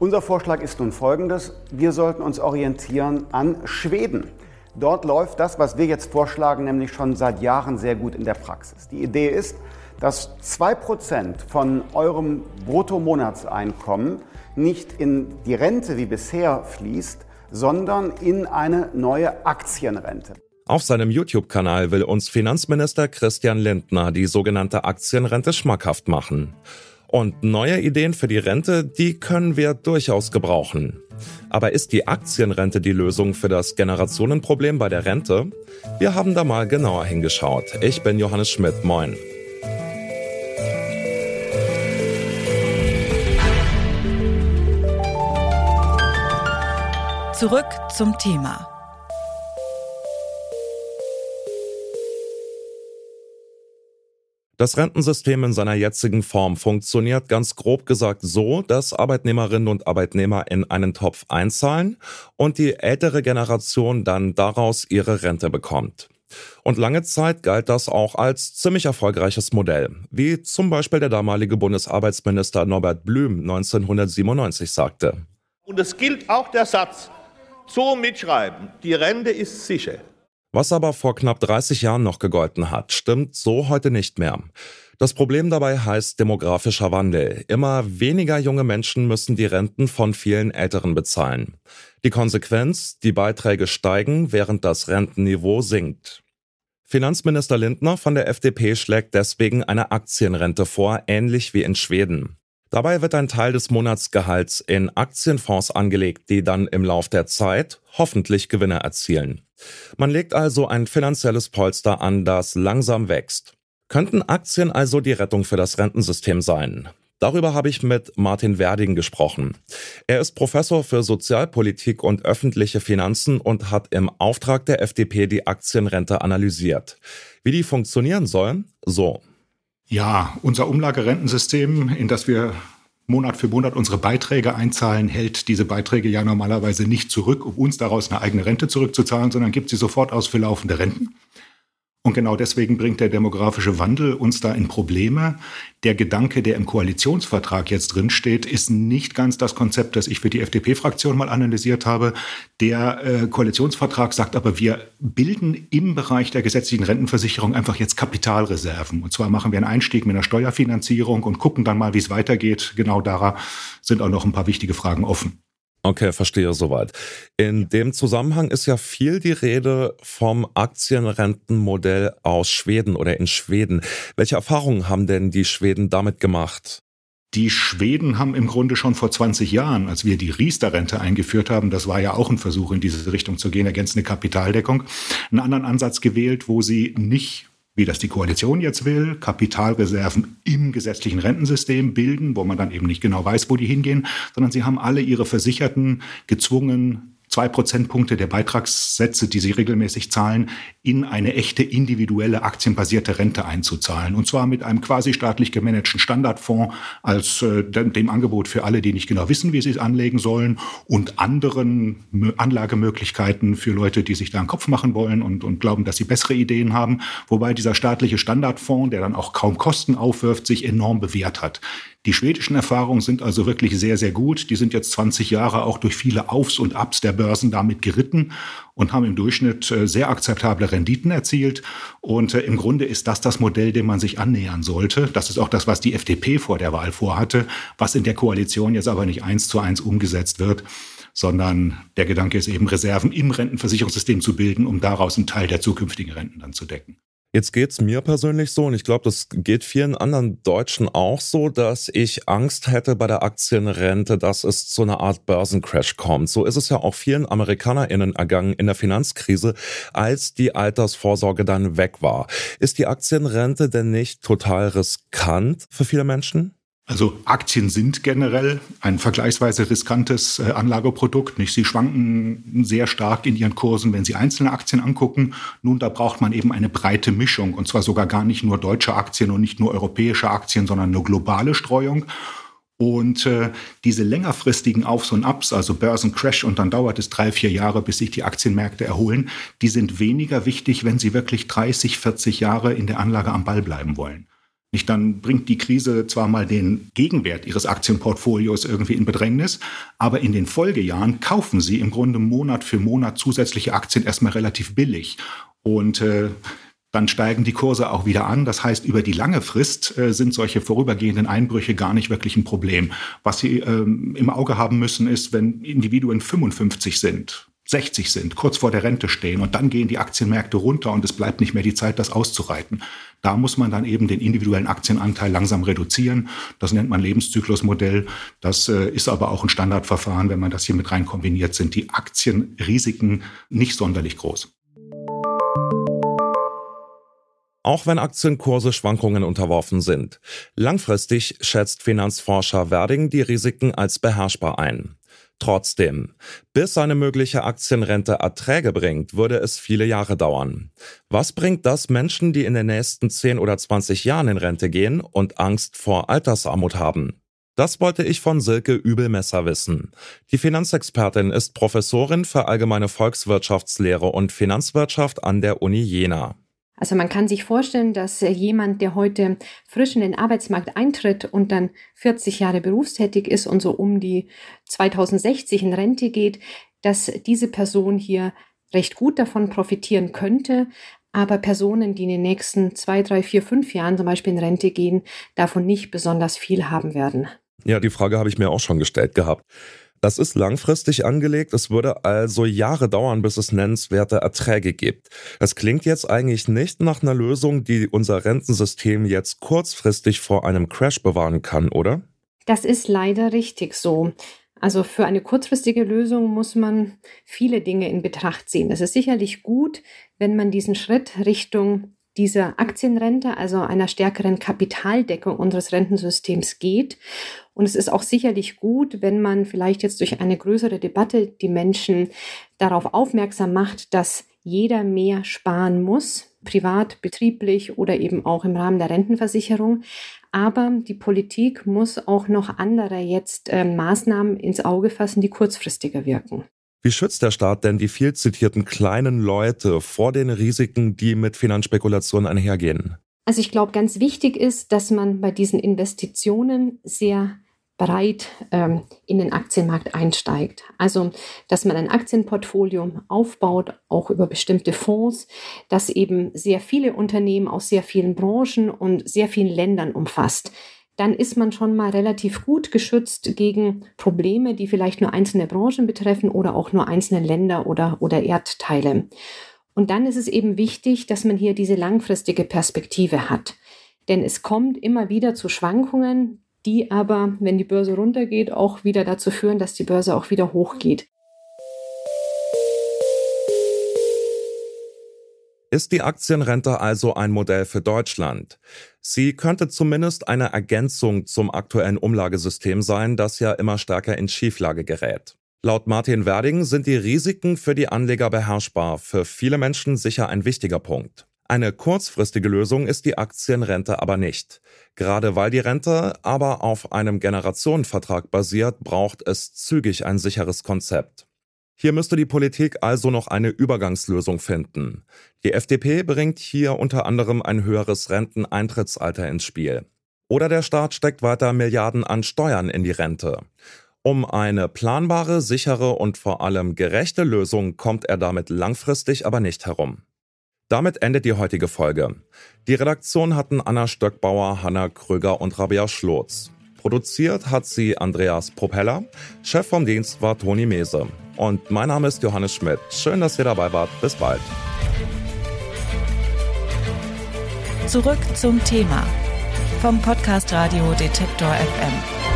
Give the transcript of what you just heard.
Unser Vorschlag ist nun folgendes. Wir sollten uns orientieren an Schweden. Dort läuft das, was wir jetzt vorschlagen, nämlich schon seit Jahren sehr gut in der Praxis. Die Idee ist, dass 2% von eurem Bruttomonatseinkommen nicht in die Rente wie bisher fließt, sondern in eine neue Aktienrente. Auf seinem YouTube-Kanal will uns Finanzminister Christian Lindner die sogenannte Aktienrente schmackhaft machen. Und neue Ideen für die Rente, die können wir durchaus gebrauchen. Aber ist die Aktienrente die Lösung für das Generationenproblem bei der Rente? Wir haben da mal genauer hingeschaut. Ich bin Johannes Schmidt. Moin. Zurück zum Thema. Das Rentensystem in seiner jetzigen Form funktioniert ganz grob gesagt so, dass Arbeitnehmerinnen und Arbeitnehmer in einen Topf einzahlen und die ältere Generation dann daraus ihre Rente bekommt. Und lange Zeit galt das auch als ziemlich erfolgreiches Modell, wie zum Beispiel der damalige Bundesarbeitsminister Norbert Blüm 1997 sagte. Und es gilt auch der Satz, so mitschreiben, die Rente ist sicher. Was aber vor knapp 30 Jahren noch gegolten hat, stimmt so heute nicht mehr. Das Problem dabei heißt demografischer Wandel. Immer weniger junge Menschen müssen die Renten von vielen Älteren bezahlen. Die Konsequenz, die Beiträge steigen, während das Rentenniveau sinkt. Finanzminister Lindner von der FDP schlägt deswegen eine Aktienrente vor, ähnlich wie in Schweden. Dabei wird ein Teil des Monatsgehalts in Aktienfonds angelegt, die dann im Lauf der Zeit hoffentlich Gewinne erzielen. Man legt also ein finanzielles Polster an, das langsam wächst. Könnten Aktien also die Rettung für das Rentensystem sein? Darüber habe ich mit Martin Werding gesprochen. Er ist Professor für Sozialpolitik und öffentliche Finanzen und hat im Auftrag der FDP die Aktienrente analysiert. Wie die funktionieren soll? So. Ja, unser Umlagerentensystem, in das wir Monat für Monat unsere Beiträge einzahlen, hält diese Beiträge ja normalerweise nicht zurück, um uns daraus eine eigene Rente zurückzuzahlen, sondern gibt sie sofort aus für laufende Renten. Und genau deswegen bringt der demografische Wandel uns da in Probleme. Der Gedanke, der im Koalitionsvertrag jetzt drinsteht, ist nicht ganz das Konzept, das ich für die FDP-Fraktion mal analysiert habe. Der äh, Koalitionsvertrag sagt aber, wir bilden im Bereich der gesetzlichen Rentenversicherung einfach jetzt Kapitalreserven. Und zwar machen wir einen Einstieg mit einer Steuerfinanzierung und gucken dann mal, wie es weitergeht. Genau da sind auch noch ein paar wichtige Fragen offen. Okay, verstehe soweit. In dem Zusammenhang ist ja viel die Rede vom Aktienrentenmodell aus Schweden oder in Schweden. Welche Erfahrungen haben denn die Schweden damit gemacht? Die Schweden haben im Grunde schon vor 20 Jahren, als wir die Riester-Rente eingeführt haben, das war ja auch ein Versuch in diese Richtung zu gehen, ergänzende Kapitaldeckung, einen anderen Ansatz gewählt, wo sie nicht wie das die Koalition jetzt will, Kapitalreserven im gesetzlichen Rentensystem bilden, wo man dann eben nicht genau weiß, wo die hingehen, sondern sie haben alle ihre Versicherten gezwungen, zwei Prozentpunkte der Beitragssätze, die sie regelmäßig zahlen, in eine echte individuelle aktienbasierte Rente einzuzahlen. Und zwar mit einem quasi staatlich gemanagten Standardfonds als äh, dem Angebot für alle, die nicht genau wissen, wie sie es anlegen sollen und anderen Anlagemöglichkeiten für Leute, die sich da einen Kopf machen wollen und, und glauben, dass sie bessere Ideen haben. Wobei dieser staatliche Standardfonds, der dann auch kaum Kosten aufwirft, sich enorm bewährt hat. Die schwedischen Erfahrungen sind also wirklich sehr, sehr gut. Die sind jetzt 20 Jahre auch durch viele Aufs und Abs der Börsen damit geritten und haben im Durchschnitt äh, sehr akzeptable Renditen erzielt. Und äh, im Grunde ist das das Modell, dem man sich annähern sollte. Das ist auch das, was die FDP vor der Wahl vorhatte, was in der Koalition jetzt aber nicht eins zu eins umgesetzt wird sondern der Gedanke ist eben, Reserven im Rentenversicherungssystem zu bilden, um daraus einen Teil der zukünftigen Renten dann zu decken. Jetzt geht's mir persönlich so und ich glaube, das geht vielen anderen Deutschen auch so, dass ich Angst hätte bei der Aktienrente, dass es zu einer Art Börsencrash kommt. So ist es ja auch vielen AmerikanerInnen ergangen in der Finanzkrise, als die Altersvorsorge dann weg war. Ist die Aktienrente denn nicht total riskant für viele Menschen? Also Aktien sind generell ein vergleichsweise riskantes äh, Anlageprodukt. Nicht? Sie schwanken sehr stark in ihren Kursen, wenn Sie einzelne Aktien angucken. Nun, da braucht man eben eine breite Mischung und zwar sogar gar nicht nur deutsche Aktien und nicht nur europäische Aktien, sondern eine globale Streuung. Und äh, diese längerfristigen Aufs und Ups, also Börsencrash und dann dauert es drei, vier Jahre, bis sich die Aktienmärkte erholen, die sind weniger wichtig, wenn Sie wirklich 30, 40 Jahre in der Anlage am Ball bleiben wollen. Nicht, dann bringt die Krise zwar mal den Gegenwert ihres Aktienportfolios irgendwie in Bedrängnis, aber in den Folgejahren kaufen sie im Grunde Monat für Monat zusätzliche Aktien erstmal relativ billig. Und äh, dann steigen die Kurse auch wieder an. Das heißt, über die lange Frist äh, sind solche vorübergehenden Einbrüche gar nicht wirklich ein Problem. Was Sie ähm, im Auge haben müssen, ist, wenn Individuen 55 sind 60 sind, kurz vor der Rente stehen und dann gehen die Aktienmärkte runter und es bleibt nicht mehr die Zeit, das auszureiten. Da muss man dann eben den individuellen Aktienanteil langsam reduzieren. Das nennt man Lebenszyklusmodell. Das äh, ist aber auch ein Standardverfahren. Wenn man das hier mit rein kombiniert, sind die Aktienrisiken nicht sonderlich groß. Auch wenn Aktienkurse Schwankungen unterworfen sind. Langfristig schätzt Finanzforscher Werding die Risiken als beherrschbar ein. Trotzdem, bis eine mögliche Aktienrente Erträge bringt, würde es viele Jahre dauern. Was bringt das Menschen, die in den nächsten 10 oder 20 Jahren in Rente gehen und Angst vor Altersarmut haben? Das wollte ich von Silke Übelmesser wissen. Die Finanzexpertin ist Professorin für allgemeine Volkswirtschaftslehre und Finanzwirtschaft an der Uni Jena. Also man kann sich vorstellen, dass jemand, der heute frisch in den Arbeitsmarkt eintritt und dann 40 Jahre berufstätig ist und so um die 2060 in Rente geht, dass diese Person hier recht gut davon profitieren könnte. Aber Personen, die in den nächsten zwei, drei, vier, fünf Jahren zum Beispiel in Rente gehen, davon nicht besonders viel haben werden. Ja, die Frage habe ich mir auch schon gestellt gehabt. Das ist langfristig angelegt. Es würde also Jahre dauern, bis es nennenswerte Erträge gibt. Das klingt jetzt eigentlich nicht nach einer Lösung, die unser Rentensystem jetzt kurzfristig vor einem Crash bewahren kann, oder? Das ist leider richtig so. Also für eine kurzfristige Lösung muss man viele Dinge in Betracht ziehen. Es ist sicherlich gut, wenn man diesen Schritt Richtung dieser Aktienrente, also einer stärkeren Kapitaldeckung unseres Rentensystems geht. Und es ist auch sicherlich gut, wenn man vielleicht jetzt durch eine größere Debatte die Menschen darauf aufmerksam macht, dass jeder mehr sparen muss, privat, betrieblich oder eben auch im Rahmen der Rentenversicherung. Aber die Politik muss auch noch andere jetzt äh, Maßnahmen ins Auge fassen, die kurzfristiger wirken. Wie schützt der Staat denn die viel zitierten kleinen Leute vor den Risiken, die mit Finanzspekulationen einhergehen? Also ich glaube, ganz wichtig ist, dass man bei diesen Investitionen sehr breit ähm, in den Aktienmarkt einsteigt. Also, dass man ein Aktienportfolio aufbaut, auch über bestimmte Fonds, das eben sehr viele Unternehmen aus sehr vielen Branchen und sehr vielen Ländern umfasst dann ist man schon mal relativ gut geschützt gegen Probleme, die vielleicht nur einzelne Branchen betreffen oder auch nur einzelne Länder oder, oder Erdteile. Und dann ist es eben wichtig, dass man hier diese langfristige Perspektive hat. Denn es kommt immer wieder zu Schwankungen, die aber, wenn die Börse runtergeht, auch wieder dazu führen, dass die Börse auch wieder hochgeht. Ist die Aktienrente also ein Modell für Deutschland? Sie könnte zumindest eine Ergänzung zum aktuellen Umlagesystem sein, das ja immer stärker in Schieflage gerät. Laut Martin Werding sind die Risiken für die Anleger beherrschbar, für viele Menschen sicher ein wichtiger Punkt. Eine kurzfristige Lösung ist die Aktienrente aber nicht. Gerade weil die Rente aber auf einem Generationenvertrag basiert, braucht es zügig ein sicheres Konzept. Hier müsste die Politik also noch eine Übergangslösung finden. Die FDP bringt hier unter anderem ein höheres Renteneintrittsalter ins Spiel. Oder der Staat steckt weiter Milliarden an Steuern in die Rente. Um eine planbare, sichere und vor allem gerechte Lösung kommt er damit langfristig aber nicht herum. Damit endet die heutige Folge. Die Redaktion hatten Anna Stöckbauer, Hanna Kröger und Rabia Schlotz. Produziert hat sie Andreas Propeller. Chef vom Dienst war Toni Mese. Und mein Name ist Johannes Schmidt. Schön, dass ihr dabei wart. Bis bald. Zurück zum Thema vom Podcast Radio Detektor FM.